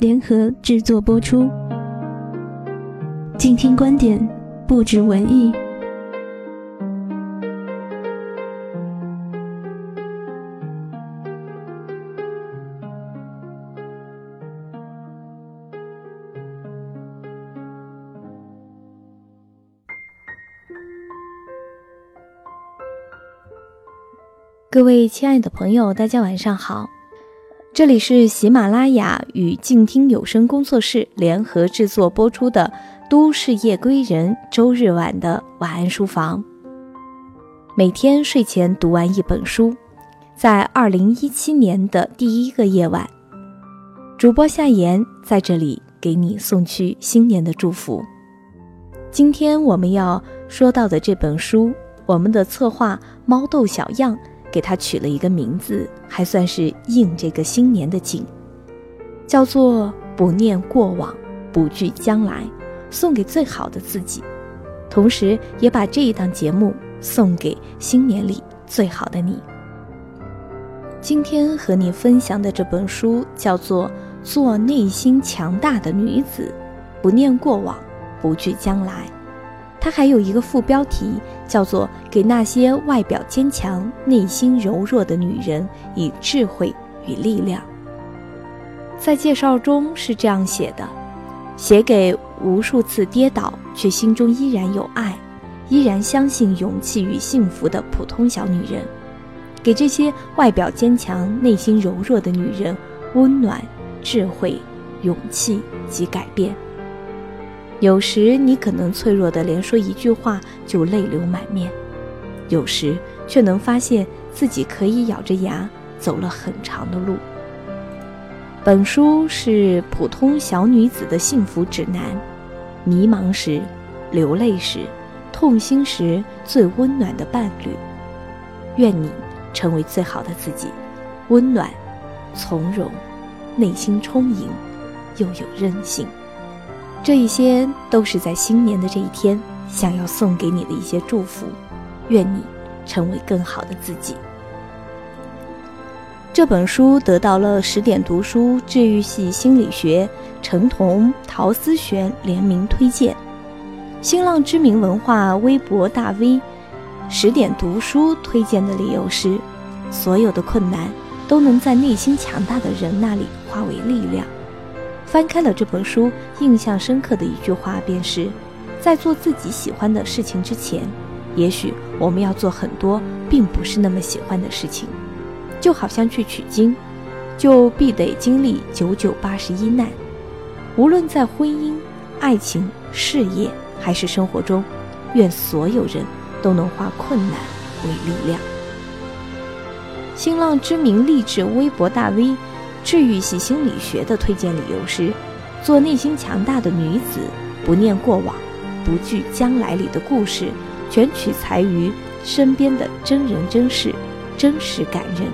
联合制作播出，静听观点，不止文艺。各位亲爱的朋友，大家晚上好。这里是喜马拉雅与静听有声工作室联合制作播出的《都市夜归人》周日晚的晚安书房。每天睡前读完一本书，在二零一七年的第一个夜晚，主播夏言在这里给你送去新年的祝福。今天我们要说到的这本书，我们的策划猫豆小样。给他取了一个名字，还算是应这个新年的景，叫做“不念过往，不惧将来”，送给最好的自己，同时也把这一档节目送给新年里最好的你。今天和你分享的这本书叫做《做内心强大的女子，不念过往，不惧将来》。它还有一个副标题，叫做“给那些外表坚强、内心柔弱的女人以智慧与力量”。在介绍中是这样写的：写给无数次跌倒却心中依然有爱、依然相信勇气与幸福的普通小女人，给这些外表坚强、内心柔弱的女人温暖、智慧、勇气及改变。有时你可能脆弱的连说一句话就泪流满面，有时却能发现自己可以咬着牙走了很长的路。本书是普通小女子的幸福指南，迷茫时、流泪时、痛心时最温暖的伴侣。愿你成为最好的自己，温暖、从容、内心充盈，又有韧性。这一些都是在新年的这一天，想要送给你的一些祝福。愿你成为更好的自己。这本书得到了十点读书治愈系心理学陈彤、陶思璇联名推荐。新浪知名文化微博大 V 十点读书推荐的理由是：所有的困难都能在内心强大的人那里化为力量。翻开了这本书，印象深刻的一句话便是：在做自己喜欢的事情之前，也许我们要做很多并不是那么喜欢的事情。就好像去取经，就必得经历九九八十一难。无论在婚姻、爱情、事业还是生活中，愿所有人都能化困难为力量。新浪知名励志微博大 V。治愈系心理学的推荐理由是：做内心强大的女子，不念过往，不惧将来里的故事，全取材于身边的真人真事，真实感人，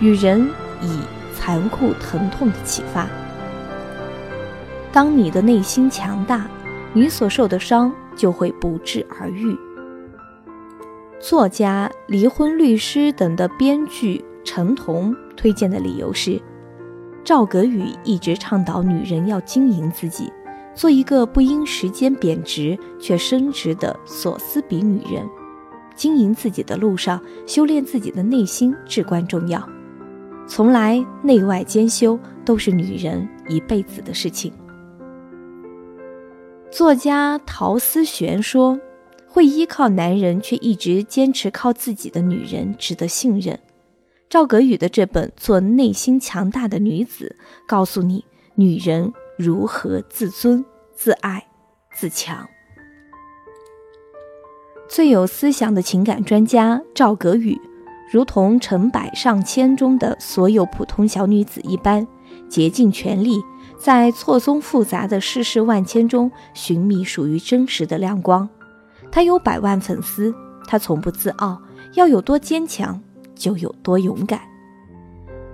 与人以残酷疼痛的启发。当你的内心强大，你所受的伤就会不治而愈。作家、离婚律师等的编剧陈彤推荐的理由是。赵格宇一直倡导女人要经营自己，做一个不因时间贬值却升值的所思比女人。经营自己的路上，修炼自己的内心至关重要。从来内外兼修，都是女人一辈子的事情。作家陶思璇说：“会依靠男人却一直坚持靠自己的女人，值得信任。”赵格宇的这本《做内心强大的女子》，告诉你女人如何自尊、自爱、自强。最有思想的情感专家赵格宇，如同成百上千中的所有普通小女子一般，竭尽全力在错综复杂的世事万千中寻觅属于真实的亮光。她有百万粉丝，她从不自傲，要有多坚强就有多勇敢。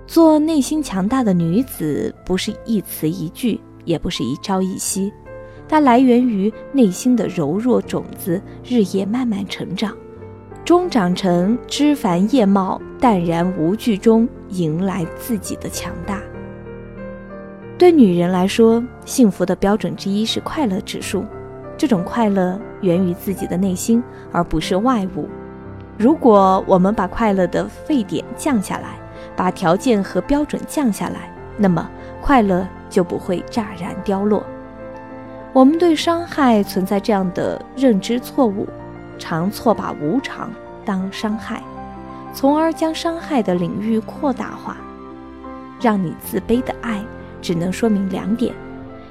做内心强大的女子，不是一词一句，也不是一朝一夕。它来源于内心的柔弱种子，日夜慢慢成长，终长成枝繁叶茂、淡然无惧中迎来自己的强大。对女人来说，幸福的标准之一是快乐指数，这种快乐源于自己的内心，而不是外物。如果我们把快乐的沸点降下来，把条件和标准降下来，那么快乐就不会乍然凋落。我们对伤害存在这样的认知错误，常错把无常当伤害，从而将伤害的领域扩大化。让你自卑的爱，只能说明两点：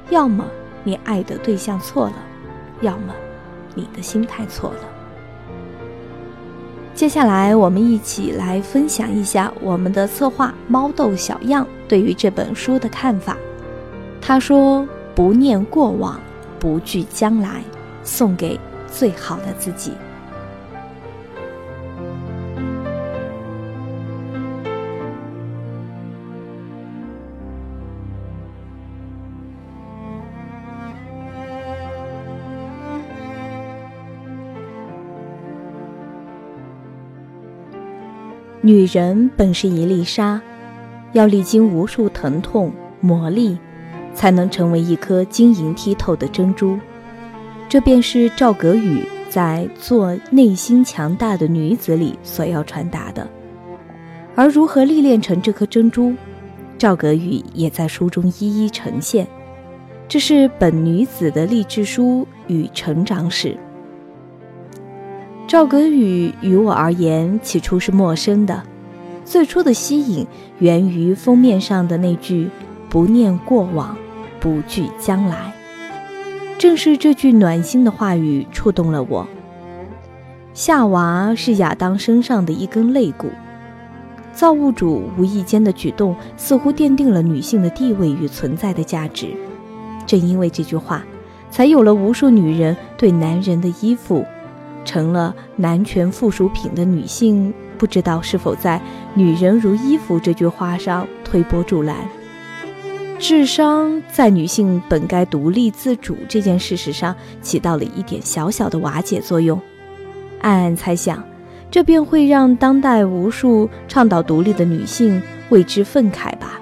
要么你爱的对象错了，要么你的心态错了。接下来，我们一起来分享一下我们的策划猫豆小样对于这本书的看法。他说：“不念过往。”不惧将来，送给最好的自己。女人本是一粒沙，要历经无数疼痛磨砺。才能成为一颗晶莹剔透的珍珠，这便是赵格宇在做内心强大的女子里所要传达的。而如何历练成这颗珍珠，赵格宇也在书中一一呈现。这是本女子的励志书与成长史。赵格宇于我而言，起初是陌生的，最初的吸引源于封面上的那句。不念过往，不惧将来。正是这句暖心的话语触动了我。夏娃是亚当身上的一根肋骨，造物主无意间的举动似乎奠定了女性的地位与存在的价值。正因为这句话，才有了无数女人对男人的依附，成了男权附属品的女性。不知道是否在“女人如衣服”这句话上推波助澜。智商在女性本该独立自主这件事实上起到了一点小小的瓦解作用。暗暗猜想，这便会让当代无数倡导独立的女性为之愤慨吧。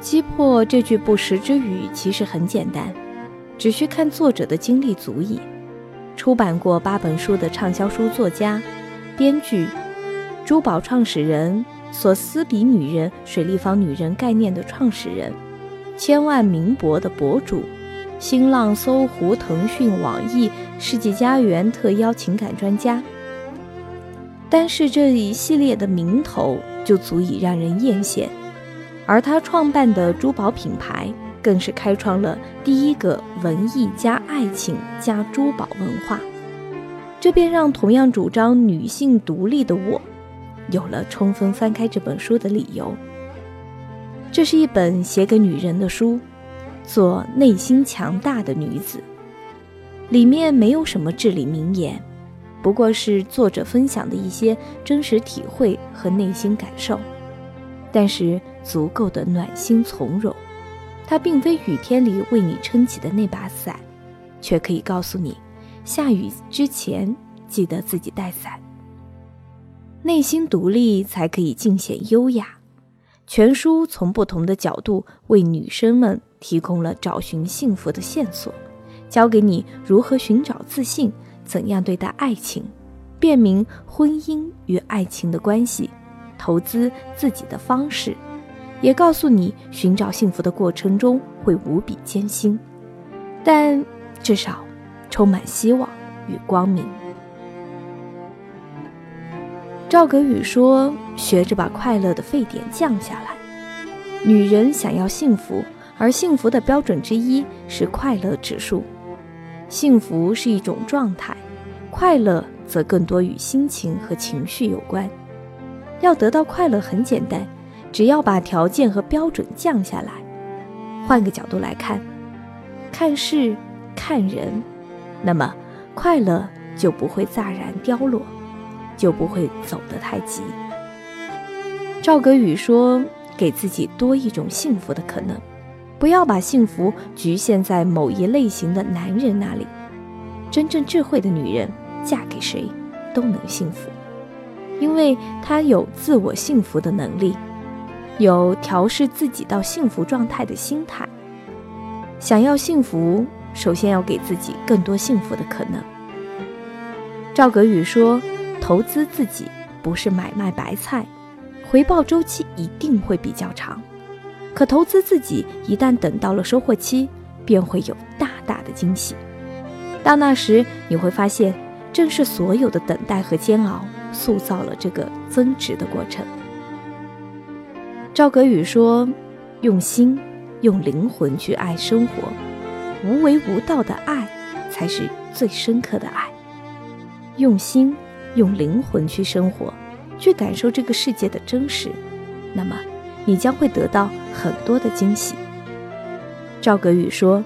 击破这句不实之语其实很简单，只需看作者的经历足矣。出版过八本书的畅销书作家、编剧、珠宝创始人。索斯比女人、水立方女人概念的创始人，千万名博的博主，新浪、搜狐、腾讯、网易、世纪佳缘特邀情感专家。单是这一系列的名头就足以让人艳羡，而他创办的珠宝品牌，更是开创了第一个文艺加爱情加珠宝文化。这便让同样主张女性独立的我。有了充分翻开这本书的理由。这是一本写给女人的书，做内心强大的女子。里面没有什么至理名言，不过是作者分享的一些真实体会和内心感受，但是足够的暖心从容。它并非雨天里为你撑起的那把伞，却可以告诉你，下雨之前记得自己带伞。内心独立才可以尽显优雅。全书从不同的角度为女生们提供了找寻幸福的线索，教给你如何寻找自信，怎样对待爱情，辨明婚姻与爱情的关系，投资自己的方式，也告诉你寻找幸福的过程中会无比艰辛，但至少充满希望与光明。赵格宇说：“学着把快乐的沸点降下来。女人想要幸福，而幸福的标准之一是快乐指数。幸福是一种状态，快乐则更多与心情和情绪有关。要得到快乐很简单，只要把条件和标准降下来。换个角度来看，看事看人，那么快乐就不会乍然凋落。”就不会走得太急。赵格宇说：“给自己多一种幸福的可能，不要把幸福局限在某一类型的男人那里。真正智慧的女人，嫁给谁都能幸福，因为她有自我幸福的能力，有调试自己到幸福状态的心态。想要幸福，首先要给自己更多幸福的可能。”赵格宇说。投资自己不是买卖白菜，回报周期一定会比较长。可投资自己，一旦等到了收获期，便会有大大的惊喜。到那时，你会发现，正是所有的等待和煎熬，塑造了这个增值的过程。赵格宇说：“用心、用灵魂去爱生活，无为无道的爱，才是最深刻的爱。用心。”用灵魂去生活，去感受这个世界的真实，那么你将会得到很多的惊喜。赵格宇说：“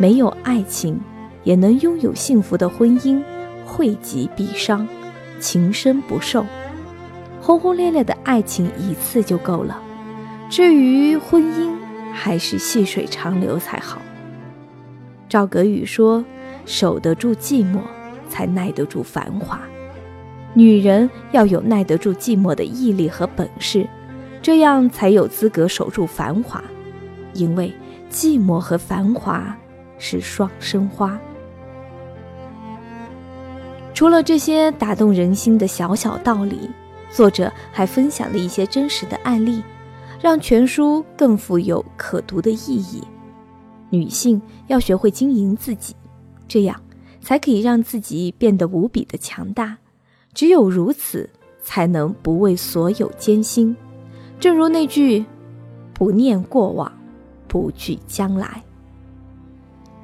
没有爱情，也能拥有幸福的婚姻，惠及必伤，情深不寿。轰轰烈烈的爱情一次就够了，至于婚姻，还是细水长流才好。”赵格宇说：“守得住寂寞，才耐得住繁华。”女人要有耐得住寂寞的毅力和本事，这样才有资格守住繁华。因为寂寞和繁华是双生花。除了这些打动人心的小小道理，作者还分享了一些真实的案例，让全书更富有可读的意义。女性要学会经营自己，这样才可以让自己变得无比的强大。只有如此，才能不畏所有艰辛。正如那句“不念过往，不惧将来”。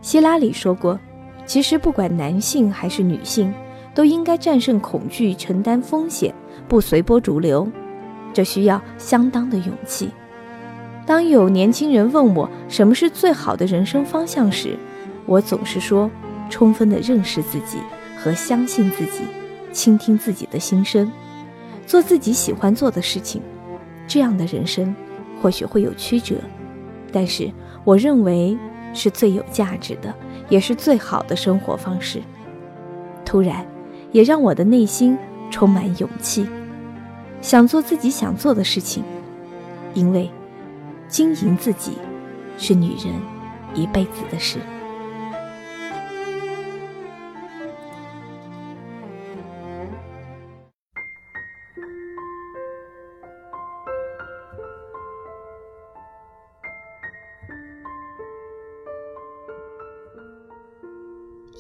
希拉里说过：“其实不管男性还是女性，都应该战胜恐惧，承担风险，不随波逐流。这需要相当的勇气。”当有年轻人问我什么是最好的人生方向时，我总是说：充分的认识自己和相信自己。倾听自己的心声，做自己喜欢做的事情，这样的人生或许会有曲折，但是我认为是最有价值的，也是最好的生活方式。突然，也让我的内心充满勇气，想做自己想做的事情，因为经营自己是女人一辈子的事。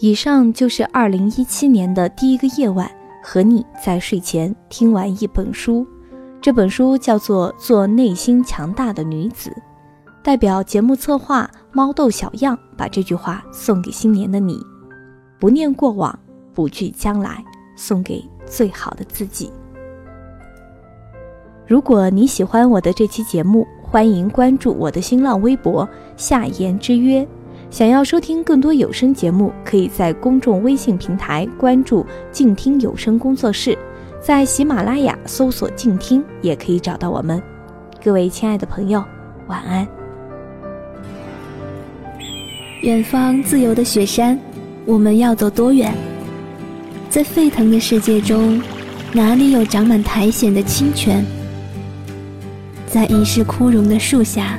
以上就是二零一七年的第一个夜晚，和你在睡前听完一本书。这本书叫做《做内心强大的女子》，代表节目策划猫豆小样把这句话送给新年的你：不念过往，不惧将来，送给最好的自己。如果你喜欢我的这期节目，欢迎关注我的新浪微博“夏言之约”。想要收听更多有声节目，可以在公众微信平台关注“静听有声工作室”，在喜马拉雅搜索“静听”也可以找到我们。各位亲爱的朋友，晚安。远方自由的雪山，我们要走多远？在沸腾的世界中，哪里有长满苔藓的清泉？在一世枯荣的树下。